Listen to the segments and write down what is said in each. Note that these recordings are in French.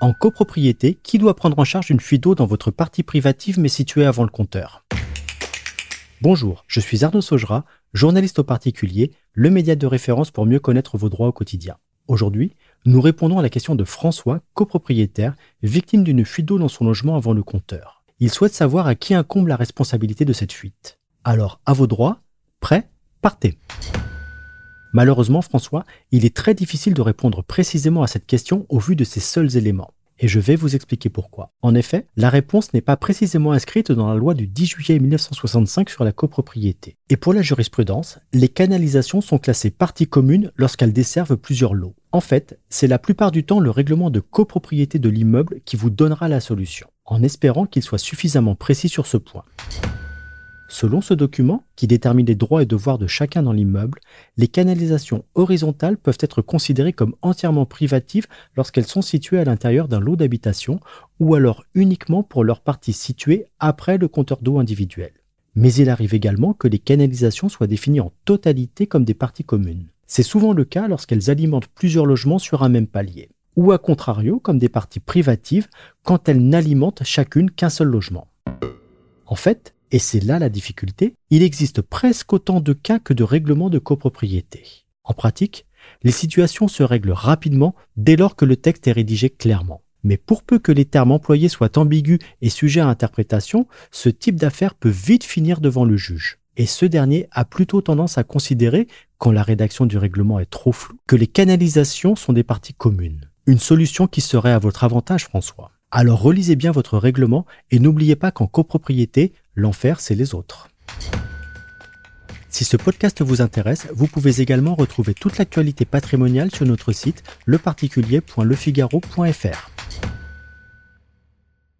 En copropriété, qui doit prendre en charge une fuite d'eau dans votre partie privative mais située avant le compteur? Bonjour, je suis Arnaud Saugera, journaliste au particulier, le média de référence pour mieux connaître vos droits au quotidien. Aujourd'hui, nous répondons à la question de François, copropriétaire, victime d'une fuite d'eau dans son logement avant le compteur. Il souhaite savoir à qui incombe la responsabilité de cette fuite. Alors, à vos droits, prêt, partez. Malheureusement, François, il est très difficile de répondre précisément à cette question au vu de ces seuls éléments. Et je vais vous expliquer pourquoi. En effet, la réponse n'est pas précisément inscrite dans la loi du 10 juillet 1965 sur la copropriété. Et pour la jurisprudence, les canalisations sont classées partie commune lorsqu'elles desservent plusieurs lots. En fait, c'est la plupart du temps le règlement de copropriété de l'immeuble qui vous donnera la solution, en espérant qu'il soit suffisamment précis sur ce point. Selon ce document, qui détermine les droits et devoirs de chacun dans l'immeuble, les canalisations horizontales peuvent être considérées comme entièrement privatives lorsqu'elles sont situées à l'intérieur d'un lot d'habitation ou alors uniquement pour leur partie située après le compteur d'eau individuel. Mais il arrive également que les canalisations soient définies en totalité comme des parties communes. C'est souvent le cas lorsqu'elles alimentent plusieurs logements sur un même palier, ou à contrario comme des parties privatives quand elles n'alimentent chacune qu'un seul logement. En fait, et c'est là la difficulté, il existe presque autant de cas que de règlements de copropriété. En pratique, les situations se règlent rapidement dès lors que le texte est rédigé clairement. Mais pour peu que les termes employés soient ambigus et sujets à interprétation, ce type d'affaire peut vite finir devant le juge. Et ce dernier a plutôt tendance à considérer, quand la rédaction du règlement est trop floue, que les canalisations sont des parties communes. Une solution qui serait à votre avantage, François. Alors relisez bien votre règlement et n'oubliez pas qu'en copropriété, l'enfer c'est les autres. Si ce podcast vous intéresse, vous pouvez également retrouver toute l'actualité patrimoniale sur notre site leparticulier.lefigaro.fr.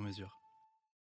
sur mesure.